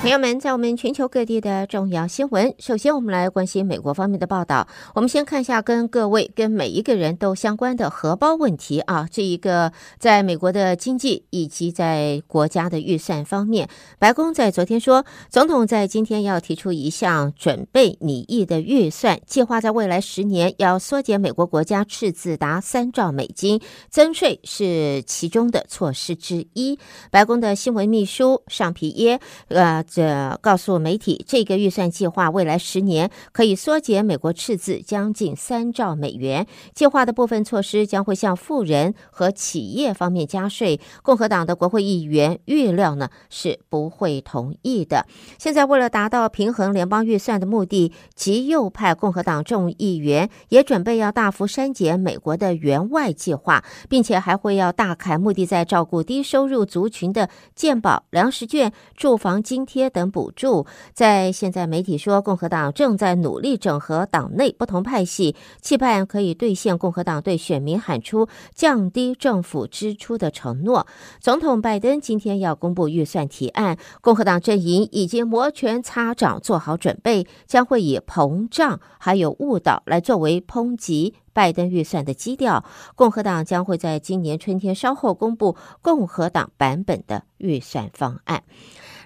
朋友们，在我们全球各地的重要新闻，首先我们来关心美国方面的报道。我们先看一下跟各位、跟每一个人都相关的荷包问题啊。这一个在美国的经济以及在国家的预算方面，白宫在昨天说，总统在今天要提出一项准备拟议的预算，计划在未来十年要缩减美国国家赤字达三兆美金，增税是其中的措施之一。白宫的新闻秘书尚皮耶，呃。这告诉媒体，这个预算计划未来十年可以缩减美国赤字将近三兆美元。计划的部分措施将会向富人和企业方面加税。共和党的国会议员预料呢是不会同意的。现在为了达到平衡联邦预算的目的，极右派共和党众议员也准备要大幅删减美国的援外计划，并且还会要大砍目的在照顾低收入族群的健保、粮食券、住房津贴。等补助，在现在媒体说，共和党正在努力整合党内不同派系，期盼可以兑现共和党对选民喊出降低政府支出的承诺。总统拜登今天要公布预算提案，共和党阵营已经摩拳擦掌，做好准备，将会以膨胀还有误导来作为抨击拜登预算的基调。共和党将会在今年春天稍后公布共和党版本的预算方案。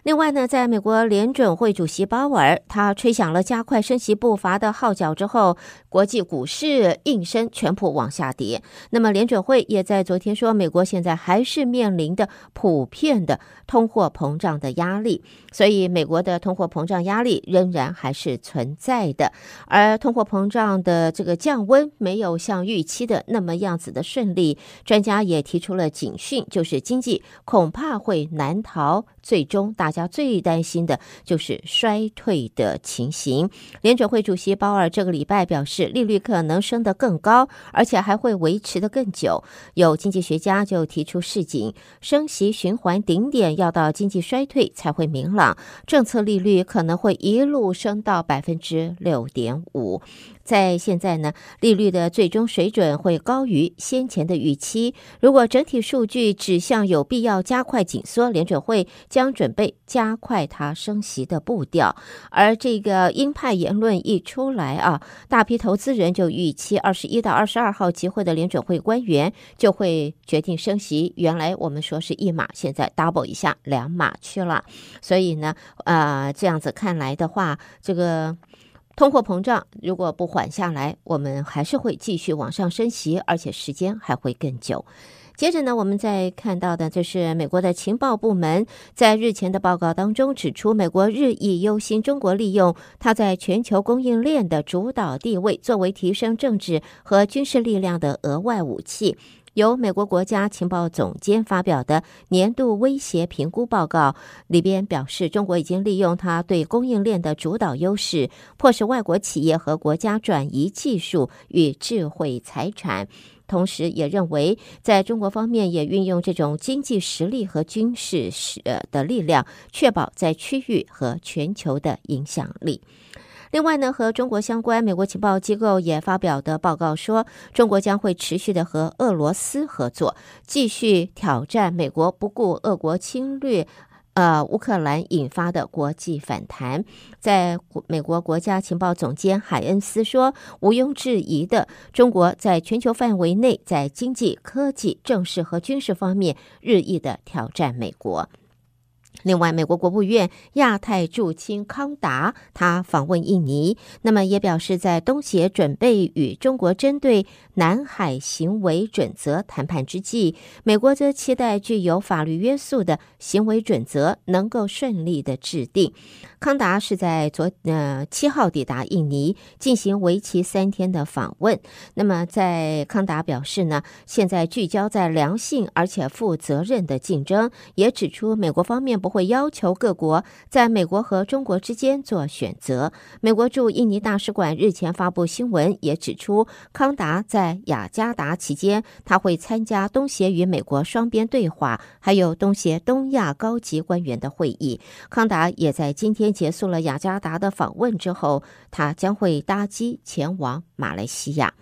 另外呢，在美国联准会主席鲍尔他吹响了加快升息步伐的号角之后，国际股市应声全部往下跌。那么联准会也在昨天说，美国现在还是面临的普遍的通货膨胀的压力，所以美国的通货膨胀压力仍然还是存在的。而通货膨胀的这个降温没有像预期的那么样子的顺利，专家也提出了警讯，就是经济恐怕会难逃最终大。家最担心的就是衰退的情形。联准会主席鲍尔这个礼拜表示，利率可能升得更高，而且还会维持得更久。有经济学家就提出示警，升息循环顶点要到经济衰退才会明朗，政策利率可能会一路升到百分之六点五。在现在呢，利率的最终水准会高于先前的预期。如果整体数据指向有必要加快紧缩，联准会将准备加快它升息的步调。而这个鹰派言论一出来啊，大批投资人就预期二十一到二十二号集会的联准会官员就会决定升息。原来我们说是一码，现在 double 一下两码去了。所以呢，啊、这样子看来的话，这个。通货膨胀如果不缓下来，我们还是会继续往上升息，而且时间还会更久。接着呢，我们再看到的就是美国的情报部门在日前的报告当中指出，美国日益忧心中国利用它在全球供应链的主导地位，作为提升政治和军事力量的额外武器。由美国国家情报总监发表的年度威胁评估报告里边表示，中国已经利用它对供应链的主导优势，迫使外国企业和国家转移技术与智慧财产。同时，也认为在中国方面也运用这种经济实力和军事呃的力量，确保在区域和全球的影响力。另外呢，和中国相关，美国情报机构也发表的报告说，中国将会持续的和俄罗斯合作，继续挑战美国不顾俄国侵略，呃，乌克兰引发的国际反弹。在美国国家情报总监海恩斯说，毋庸置疑的，中国在全球范围内，在经济、科技、政治和军事方面日益的挑战美国。另外，美国国务院亚太驻青康达他访问印尼，那么也表示在东协准备与中国针对南海行为准则谈判之际，美国则期待具有法律约束的行为准则能够顺利的制定。康达是在昨呃七号抵达印尼，进行为期三天的访问。那么，在康达表示呢，现在聚焦在良性而且负责任的竞争，也指出美国方面不会要求各国在美国和中国之间做选择。美国驻印尼大使馆日前发布新闻，也指出康达在雅加达期间，他会参加东协与美国双边对话，还有东协东亚高级官员的会议。康达也在今天。结束了雅加达的访问之后，他将会搭机前往马来西亚。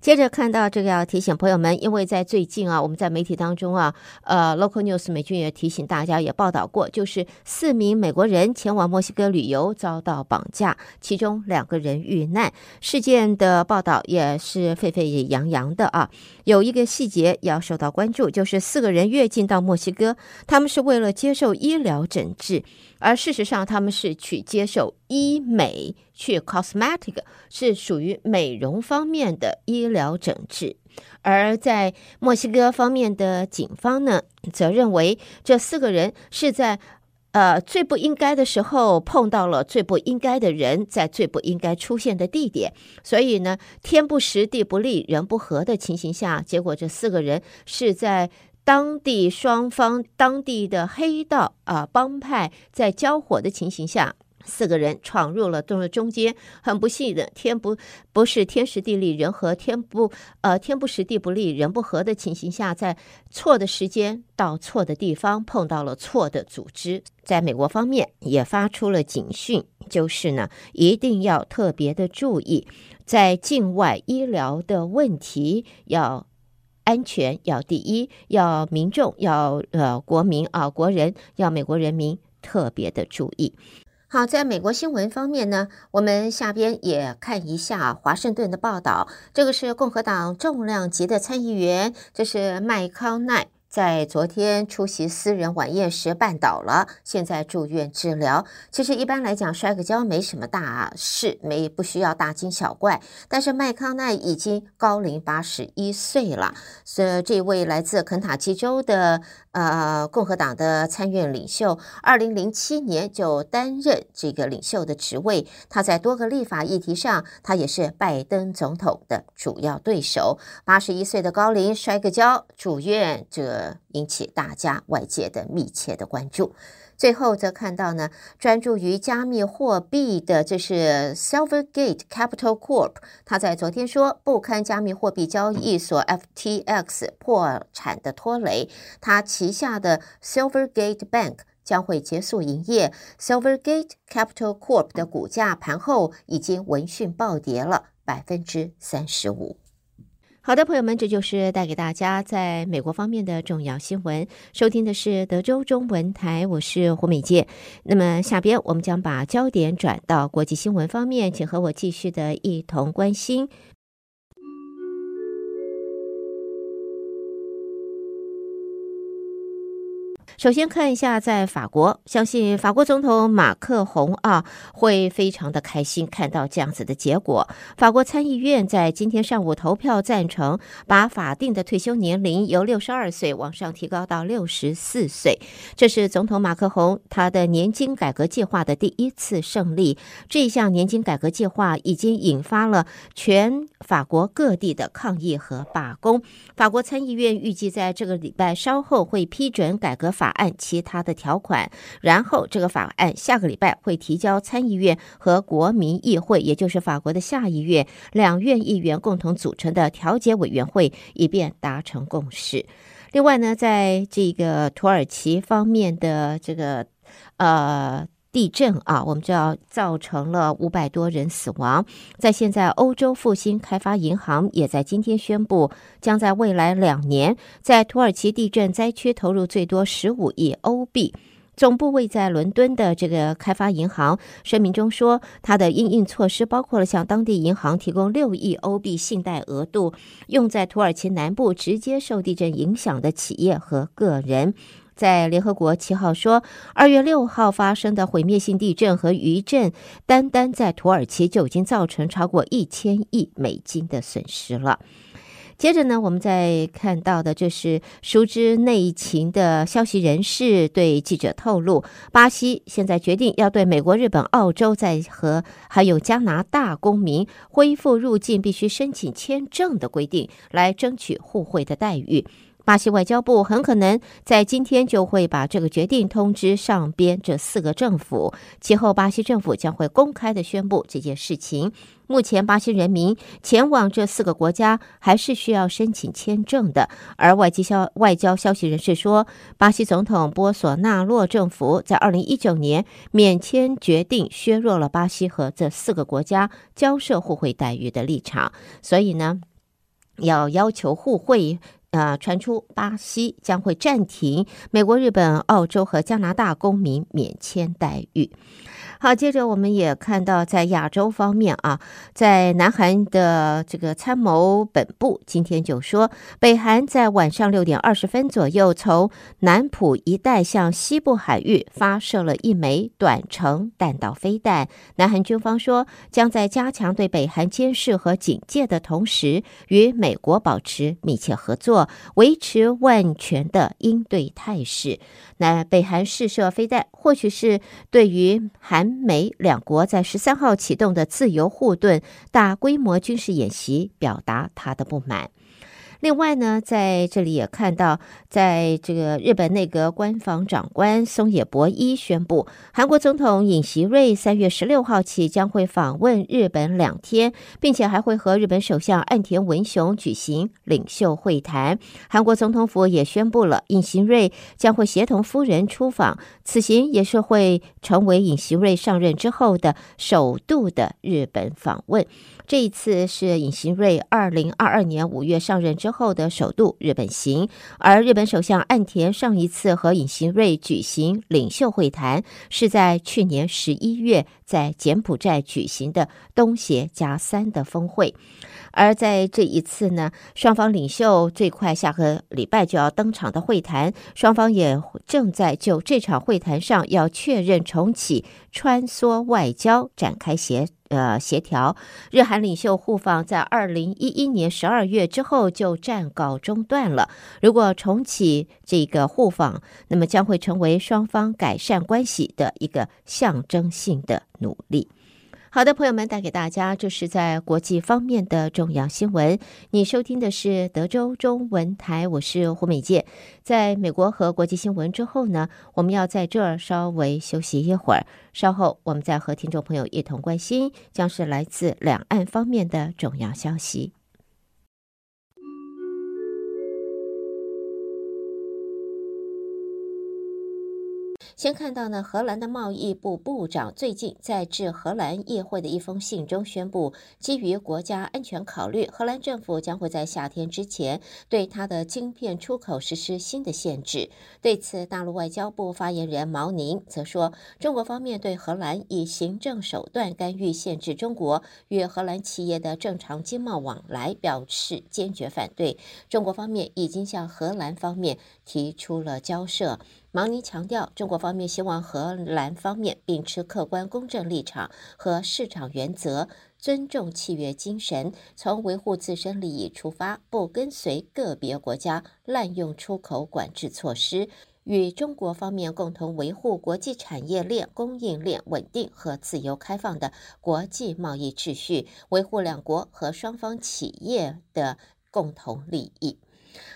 接着看到这个，要提醒朋友们，因为在最近啊，我们在媒体当中啊，呃，Local News 美军也提醒大家，也报道过，就是四名美国人前往墨西哥旅游遭到绑架，其中两个人遇难。事件的报道也是沸沸扬扬的啊。有一个细节要受到关注，就是四个人越境到墨西哥，他们是为了接受医疗诊治。而事实上，他们是去接受医美，去 cosmetic 是属于美容方面的医疗诊治。而在墨西哥方面的警方呢，则认为这四个人是在呃最不应该的时候碰到了最不应该的人，在最不应该出现的地点，所以呢，天不时、地不利、人不和的情形下，结果这四个人是在。当地双方当地的黑道啊帮派在交火的情形下，四个人闯入了洞的中间，很不幸的天不不是天时地利人和，天不呃天不时地不利人不和的情形下，在错的时间到错的地方碰到了错的组织，在美国方面也发出了警讯，就是呢一定要特别的注意，在境外医疗的问题要。安全要第一，要民众要呃国民啊国人要美国人民特别的注意。好，在美国新闻方面呢，我们下边也看一下华盛顿的报道。这个是共和党重量级的参议员，这是麦康奈。在昨天出席私人晚宴时绊倒了，现在住院治疗。其实一般来讲，摔个跤没什么大事，没不需要大惊小怪。但是麦康奈已经高龄八十一岁了，所以这位来自肯塔基州的呃共和党的参院领袖，二零零七年就担任这个领袖的职位。他在多个立法议题上，他也是拜登总统的主要对手。八十一岁的高龄摔个跤住院，这。引起大家外界的密切的关注。最后则看到呢，专注于加密货币的，这是 Silvergate Capital Corp。他在昨天说，不堪加密货币交易所 FTX 破产的拖累，他旗下的 Silvergate Bank 将会结束营业。Silvergate Capital Corp 的股价盘后已经闻讯暴跌了百分之三十五。好的，朋友们，这就是带给大家在美国方面的重要新闻。收听的是德州中文台，我是胡美健。那么下边我们将把焦点转到国际新闻方面，请和我继续的一同关心。首先看一下，在法国，相信法国总统马克宏啊会非常的开心看到这样子的结果。法国参议院在今天上午投票赞成，把法定的退休年龄由六十二岁往上提高到六十四岁。这是总统马克宏他的年金改革计划的第一次胜利。这项年金改革计划已经引发了全法国各地的抗议和罢工。法国参议院预计在这个礼拜稍后会批准改革法。按其他的条款，然后这个法案下个礼拜会提交参议院和国民议会，也就是法国的下议院，两院议员共同组成的调解委员会，以便达成共识。另外呢，在这个土耳其方面的这个呃。地震啊，我们知道造成了五百多人死亡。在现在，欧洲复兴开发银行也在今天宣布，将在未来两年在土耳其地震灾区投入最多十五亿欧币。总部位在伦敦的这个开发银行声明中说，它的应应措施包括了向当地银行提供六亿欧币信贷额度，用在土耳其南部直接受地震影响的企业和个人。在联合国七号说，二月六号发生的毁灭性地震和余震，单单在土耳其就已经造成超过一千亿美金的损失了。接着呢，我们再看到的就是熟知内情的消息人士对记者透露，巴西现在决定要对美国、日本、澳洲在和还有加拿大公民恢复入境必须申请签证的规定，来争取互惠的待遇。巴西外交部很可能在今天就会把这个决定通知上边这四个政府，其后巴西政府将会公开的宣布这件事情。目前，巴西人民前往这四个国家还是需要申请签证的。而外交消外交消息人士说，巴西总统波索纳洛政府在二零一九年免签决定削弱了巴西和这四个国家交涉互惠待遇的立场，所以呢。要要求互惠。呃，传出巴西将会暂停美国、日本、澳洲和加拿大公民免签待遇。好，接着我们也看到，在亚洲方面啊，在南韩的这个参谋本部今天就说，北韩在晚上六点二十分左右从南浦一带向西部海域发射了一枚短程弹道飞弹。南韩军方说，将在加强对北韩监视和警戒的同时，与美国保持密切合作，维持万全的应对态势。那北韩试射飞弹，或许是对于韩美两国在十三号启动的自由护盾大规模军事演习，表达他的不满。另外呢，在这里也看到，在这个日本内阁官房长官松野博一宣布，韩国总统尹锡瑞三月十六号起将会访问日本两天，并且还会和日本首相岸田文雄举行领袖会谈。韩国总统府也宣布了，尹锡瑞将会协同夫人出访，此行也是会成为尹锡瑞上任之后的首度的日本访问。这一次是尹锡悦二零二二年五月上任之后的首度日本行，而日本首相岸田上一次和尹锡悦举行领袖会谈，是在去年十一月在柬埔寨举行的东协加三的峰会。而在这一次呢，双方领袖最快下个礼拜就要登场的会谈，双方也正在就这场会谈上要确认重启穿梭外交展开协呃协调。日韩领袖互访在二零一一年十二月之后就暂告中断了。如果重启这个互访，那么将会成为双方改善关系的一个象征性的努力。好的，朋友们，带给大家这是在国际方面的重要新闻。你收听的是德州中文台，我是胡美健。在美国和国际新闻之后呢，我们要在这儿稍微休息一会儿，稍后我们再和听众朋友一同关心，将是来自两岸方面的重要消息。先看到呢，荷兰的贸易部部长最近在致荷兰议会的一封信中宣布，基于国家安全考虑，荷兰政府将会在夏天之前对它的晶片出口实施新的限制。对此，大陆外交部发言人毛宁则说，中国方面对荷兰以行政手段干预、限制中国与荷兰企业的正常经贸往来表示坚决反对。中国方面已经向荷兰方面提出了交涉。毛宁强调，中国方面希望荷兰方面秉持客观公正立场和市场原则，尊重契约精神，从维护自身利益出发，不跟随个别国家滥用出口管制措施，与中国方面共同维护国际产业链、供应链稳定和自由开放的国际贸易秩序，维护两国和双方企业的共同利益。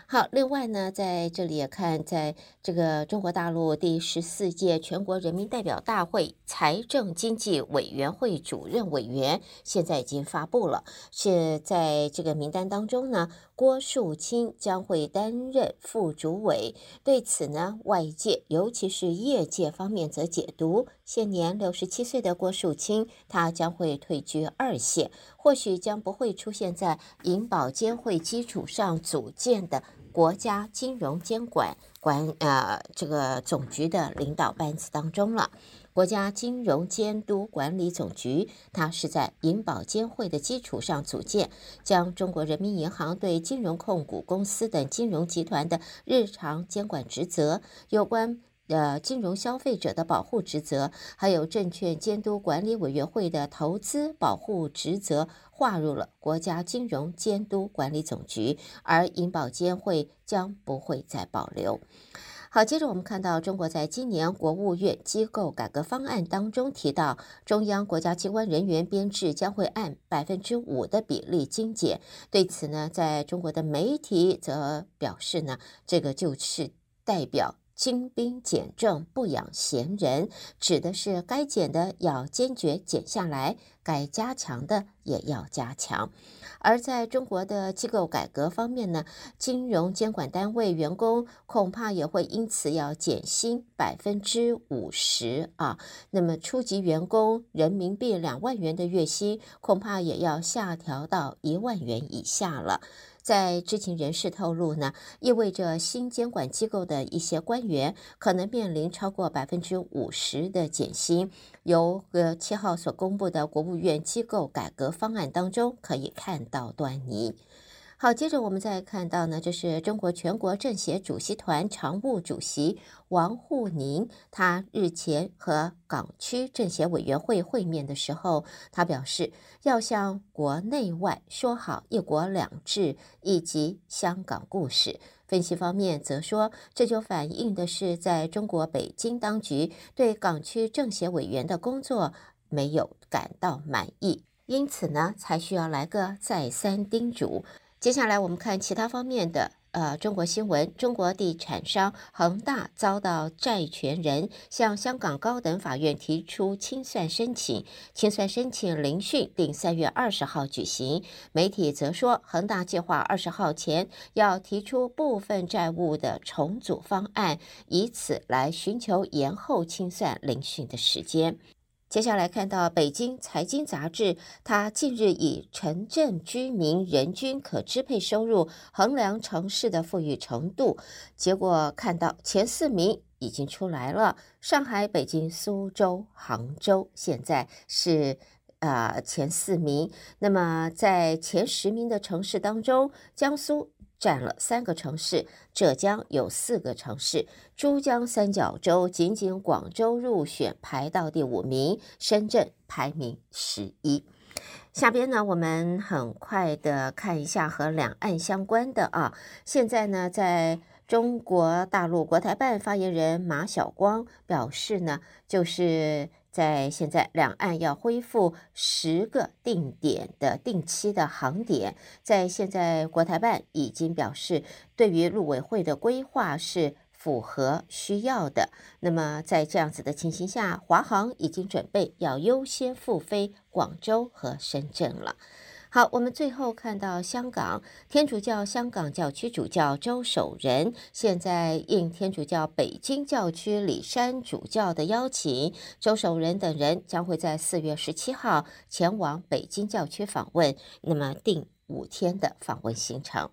好，另外呢，在这里也看，在这个中国大陆第十四届全国人民代表大会财政经济委员会主任委员现在已经发布了，是在这个名单当中呢，郭树清将会担任副主委。对此呢，外界尤其是业界方面则解读，现年六十七岁的郭树清，他将会退居二线，或许将不会出现在银保监会基础上组建的。国家金融监管管呃这个总局的领导班子当中了。国家金融监督管理总局，它是在银保监会的基础上组建，将中国人民银行对金融控股公司等金融集团的日常监管职责有关。呃，金融消费者的保护职责，还有证券监督管理委员会的投资保护职责，划入了国家金融监督管理总局，而银保监会将不会再保留。好，接着我们看到，中国在今年国务院机构改革方案当中提到，中央国家机关人员编制将会按百分之五的比例精简。对此呢，在中国的媒体则表示呢，这个就是代表。精兵简政，不养闲人，指的是该减的要坚决减下来，该加强的也要加强。而在中国的机构改革方面呢，金融监管单位员工恐怕也会因此要减薪百分之五十啊。那么初级员工人民币两万元的月薪，恐怕也要下调到一万元以下了。在知情人士透露呢，意味着新监管机构的一些官员可能面临超过百分之五十的减薪。由呃七号所公布的国务院机构改革方案当中可以看到端倪。好，接着我们再看到呢，就是中国全国政协主席团常务主席王沪宁，他日前和港区政协委员会会面的时候，他表示要向国内外说好“一国两制”以及香港故事。分析方面则说，这就反映的是在中国北京当局对港区政协委员的工作没有感到满意，因此呢，才需要来个再三叮嘱。接下来我们看其他方面的呃中国新闻。中国地产商恒大遭到债权人向香港高等法院提出清算申请，清算申请聆讯定三月二十号举行。媒体则说，恒大计划二十号前要提出部分债务的重组方案，以此来寻求延后清算聆讯的时间。接下来看到北京财经杂志，它近日以城镇居民人均可支配收入衡量城市的富裕程度，结果看到前四名已经出来了，上海、北京、苏州、杭州现在是啊、呃、前四名。那么在前十名的城市当中，江苏。占了三个城市，浙江有四个城市，珠江三角洲仅仅广州入选排到第五名，深圳排名十一。下边呢，我们很快的看一下和两岸相关的啊，现在呢，在中国大陆国台办发言人马晓光表示呢，就是。在现在，两岸要恢复十个定点的定期的航点。在现在，国台办已经表示，对于陆委会的规划是符合需要的。那么，在这样子的情形下，华航已经准备要优先复飞广州和深圳了。好，我们最后看到香港天主教香港教区主教周守仁，现在应天主教北京教区李山主教的邀请，周守仁等人将会在四月十七号前往北京教区访问，那么定五天的访问行程，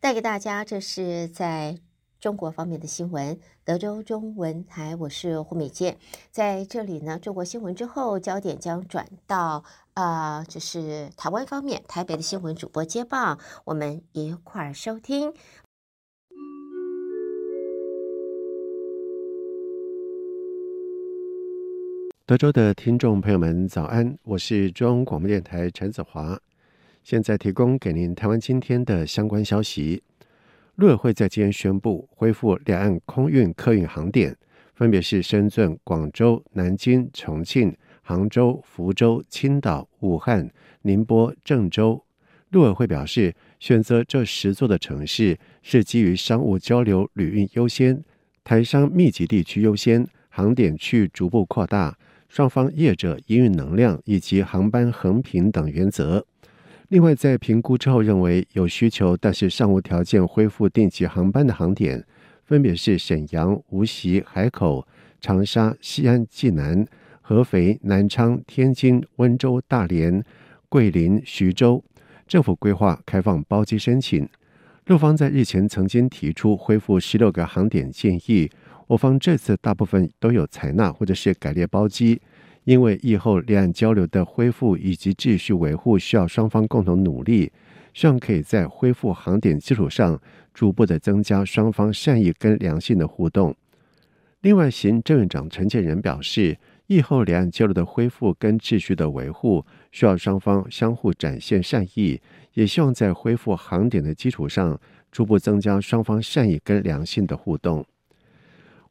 带给大家。这是在。中国方面的新闻，德州中文台，我是胡美健，在这里呢。中国新闻之后，焦点将转到啊，就是台湾方面，台北的新闻主播接棒，我们一块儿收听。德州的听众朋友们，早安，我是中央广播电台陈子华，现在提供给您台湾今天的相关消息。陆委会在今天宣布恢复两岸空运客运航点，分别是深圳、广州、南京、重庆、杭州、福州、青岛、武汉、宁波、郑州。陆委会表示，选择这十座的城市是基于商务交流、旅运优先、台商密集地区优先、航点区域逐步扩大、双方业者营运能量以及航班横平等原则。另外，在评估之后，认为有需求但是尚无条件恢复定期航班的航点，分别是沈阳、无锡、海口、长沙、西安、济南、合肥、南昌、天津、温州、大连、桂林、徐州。政府规划开放包机申请。陆方在日前曾经提出恢复十六个航点建议，我方这次大部分都有采纳或者是改列包机。因为疫后两岸交流的恢复以及秩序维护需要双方共同努力，希望可以在恢复航点基础上，逐步的增加双方善意跟良性的互动。另外，行政院长陈建仁表示，疫后两岸交流的恢复跟秩序的维护，需要双方相互展现善意，也希望在恢复航点的基础上，逐步增加双方善意跟良性的互动。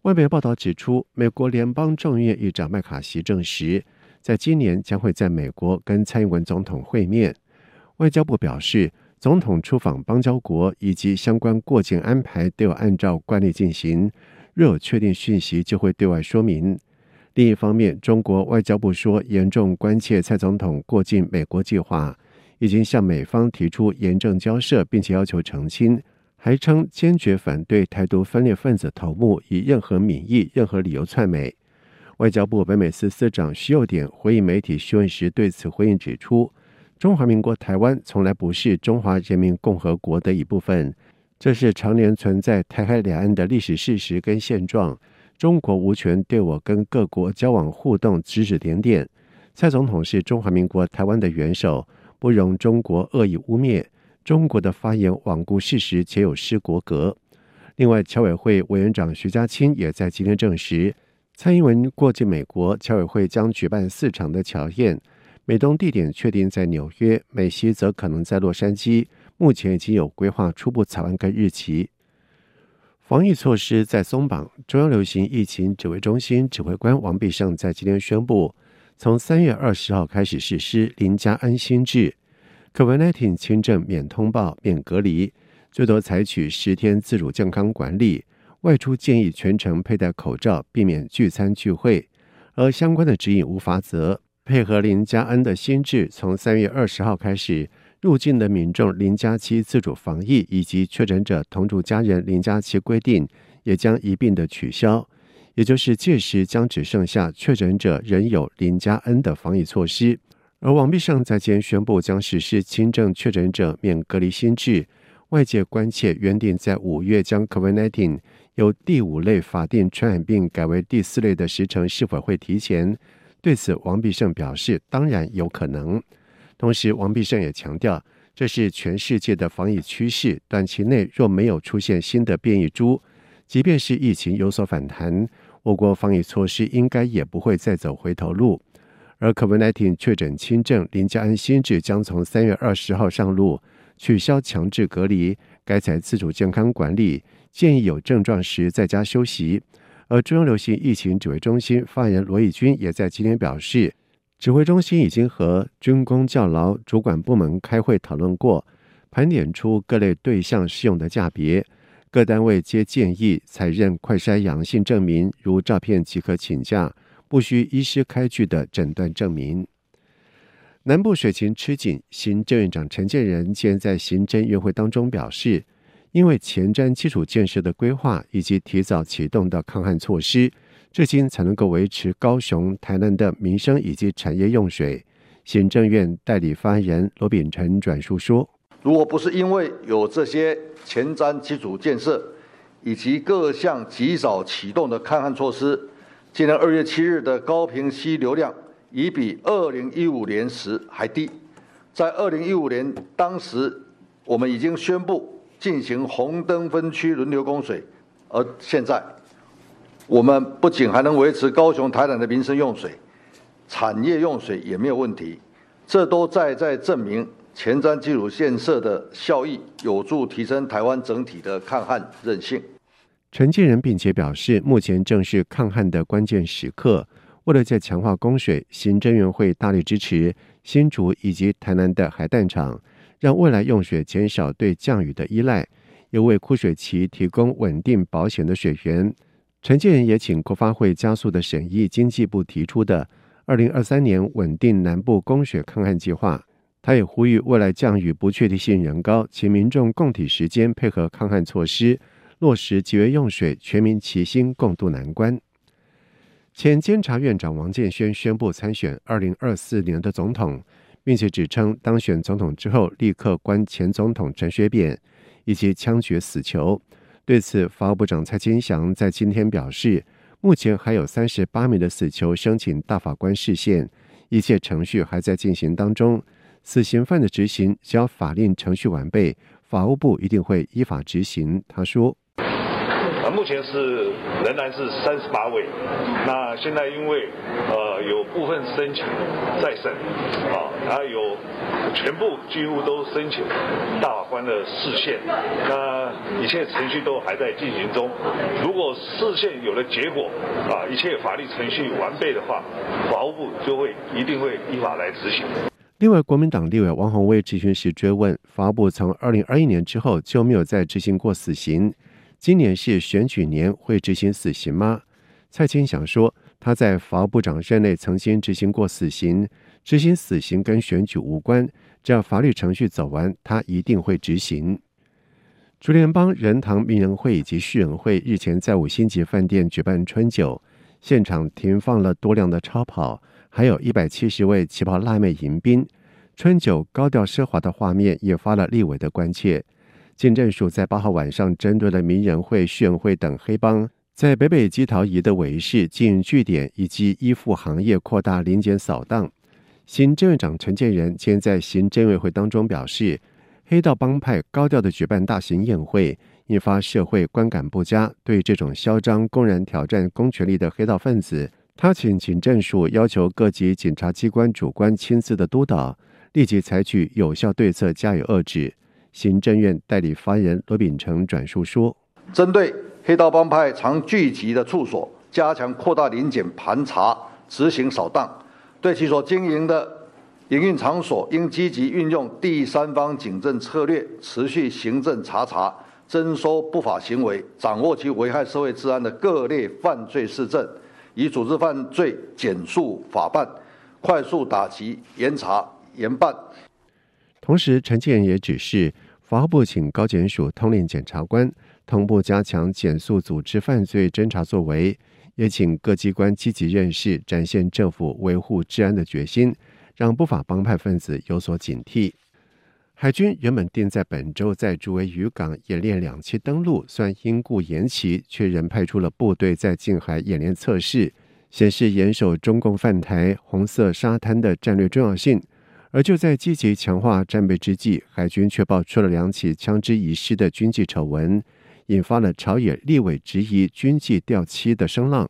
外媒报道指出，美国联邦众议院议长麦卡锡证实，在今年将会在美国跟蔡英文总统会面。外交部表示，总统出访邦交国以及相关过境安排都有按照惯例进行，若有确定讯息就会对外说明。另一方面，中国外交部说，严重关切蔡总统过境美国计划，已经向美方提出严正交涉，并且要求澄清。还称坚决反对台独分裂分子头目以任何名义、任何理由窜美。外交部北美司司长徐又典回应媒体询问时，对此回应指出，中华民国台湾从来不是中华人民共和国的一部分，这是常年存在台海两岸的历史事实跟现状。中国无权对我跟各国交往互动指指点点。蔡总统是中华民国台湾的元首，不容中国恶意污蔑。中国的发言罔顾事实，且有失国格。另外，侨委会委员长徐家清也在今天证实，蔡英文过境美国，侨委会将举办四场的侨宴，美东地点确定在纽约，美西则可能在洛杉矶。目前已经有规划初步草案跟日期。防疫措施在松绑，中央流行疫情指挥中心指挥官王必胜在今天宣布。从三月二十号开始实施零加安心制，COVID-19 轻症免通报、免隔离，最多采取十天自主健康管理。外出建议全程佩戴口罩，避免聚餐聚会。而相关的指引无法则，配合零加 N 的新制，从三月二十号开始，入境的民众零加七自主防疫以及确诊者同住家人零加七规定，也将一并的取消。也就是届时将只剩下确诊者仍有零加 N 的防疫措施，而王必胜在今天宣布将实施轻症确诊者免隔离新制。外界关切原定在五月将 COVID-19 由第五类法定传染病改为第四类的时程是否会提前？对此，王必胜表示当然有可能。同时，王必胜也强调，这是全世界的防疫趋势，短期内若没有出现新的变异株，即便是疫情有所反弹。我国防疫措施应该也不会再走回头路，而 COVID-19 确诊轻症零加 N 新制将从三月二十号上路，取消强制隔离，改采自主健康管理，建议有症状时在家休息。而中央流行疫情指挥中心发言人罗益军也在今天表示，指挥中心已经和军工教劳主管部门开会讨论过，盘点出各类对象适用的价别。各单位皆建议采认快筛阳性证明，如照片即可请假，不需医师开具的诊断证明。南部水情吃紧，行政院长陈建仁今天在行政院会当中表示，因为前瞻基础建设的规划以及提早启动的抗旱措施，至今才能够维持高雄、台南的民生以及产业用水。行政院代理发言人罗秉成转述说。如果不是因为有这些前瞻基础建设以及各项及早启动的抗旱措施，今年二月七日的高屏溪流量已比二零一五年时还低。在二零一五年，当时我们已经宣布进行红灯分区轮流供水，而现在我们不仅还能维持高雄、台南的民生用水，产业用水也没有问题，这都在在证明。前瞻基础建设的效益有助提升台湾整体的抗旱韧性。陈建仁并且表示，目前正是抗旱的关键时刻，为了在强化供水，行政院会大力支持新竹以及台南的海淡厂，让未来用水减少对降雨的依赖，又为枯水期提供稳定保险的水源。陈建仁也请国发会加速的审议经济部提出的二零二三年稳定南部供水抗旱计划。他也呼吁未来降雨不确定性仍高，请民众共体时间，配合抗旱措施，落实节约用水，全民齐心共度难关。前监察院长王建煊宣布参选二零二四年的总统，并且指称当选总统之后立刻关前总统陈水扁以及枪决死囚。对此，法务部长蔡清祥在今天表示，目前还有三十八名的死囚申请大法官释宪，一切程序还在进行当中。死刑犯的执行，只要法令程序完备，法务部一定会依法执行。他说：“目前是仍然是三十八位。那现在因为呃有部分申请再审，啊，然后有全部几乎都申请大法官的释宪。那一切程序都还在进行中。如果释宪有了结果，啊，一切法律程序完备的话，法务部就会一定会依法来执行。”另外，国民党立委王鸿薇质询时追问，法务部从二零二一年之后就没有再执行过死刑，今年是选举年，会执行死刑吗？蔡清祥说，他在法务部长任内曾经执行过死刑，执行死刑跟选举无关，只要法律程序走完，他一定会执行。竹联帮仁堂名人会以及旭人会日前在五星级饭店举办春酒，现场停放了多辆的超跑。还有一百七十位旗袍辣妹迎宾，春酒高调奢华的画面引发了立委的关切。警政署在八号晚上针对了名人会、炫会等黑帮，在北北基桃宜的维视经营据点以及依附行业扩大临检扫荡。行政院长陈建仁今天在行政委会当中表示，黑道帮派高调的举办大型宴会，引发社会观感不佳。对这种嚣张、公然挑战公权力的黑道分子，他请警政署要求各级检察机关主观亲自的督导，立即采取有效对策加以遏制。行政院代理发言人罗秉成转述说：“针对黑道帮派常聚集的处所，加强扩大临检盘查，执行扫荡。”对其所经营的营运场所，应积极运用第三方警政策略，持续行政查查、征收不法行为，掌握其危害社会治安的各类犯罪事证，以组织犯罪简速法办，快速打击、严查严办。同时，陈建仁也指示，法务部请高检署统领检察官，同步加强检肃组织犯罪侦查作为。也请各机关积极认识，展现政府维护治安的决心，让不法帮派分子有所警惕。海军原本定在本周在竹围渔港演练两栖登陆，虽因故延期，却仍派出了部队在近海演练测试，显示严守中共犯台红色沙滩的战略重要性。而就在积极强化战备之际，海军却爆出了两起枪支遗失的军纪丑闻。引发了朝野立委质疑军纪掉漆的声浪。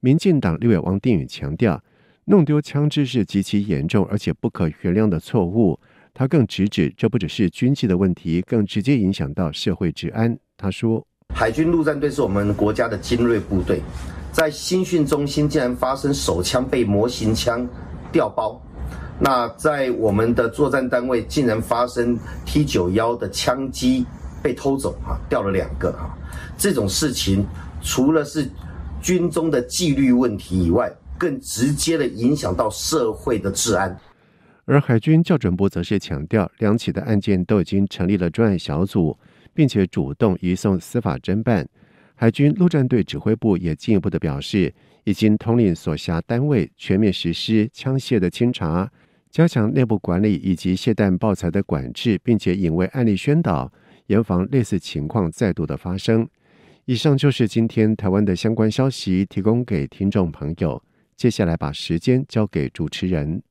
民进党立委王定宇强调，弄丢枪支是极其严重而且不可原谅的错误。他更直指，这不只是军纪的问题，更直接影响到社会治安。他说：“海军陆战队是我们国家的精锐部队，在新训中心竟然发生手枪被模型枪调包，那在我们的作战单位竟然发生 T 九幺的枪机。”被偷走哈，掉了两个哈，这种事情除了是军中的纪律问题以外，更直接的影响到社会的治安。而海军校准部则是强调，两起的案件都已经成立了专案小组，并且主动移送司法侦办。海军陆战队指挥部也进一步的表示，已经统领所辖单位全面实施枪械的清查，加强内部管理以及泄弹爆材的管制，并且引为案例宣导。严防类似情况再度的发生。以上就是今天台湾的相关消息，提供给听众朋友。接下来把时间交给主持人。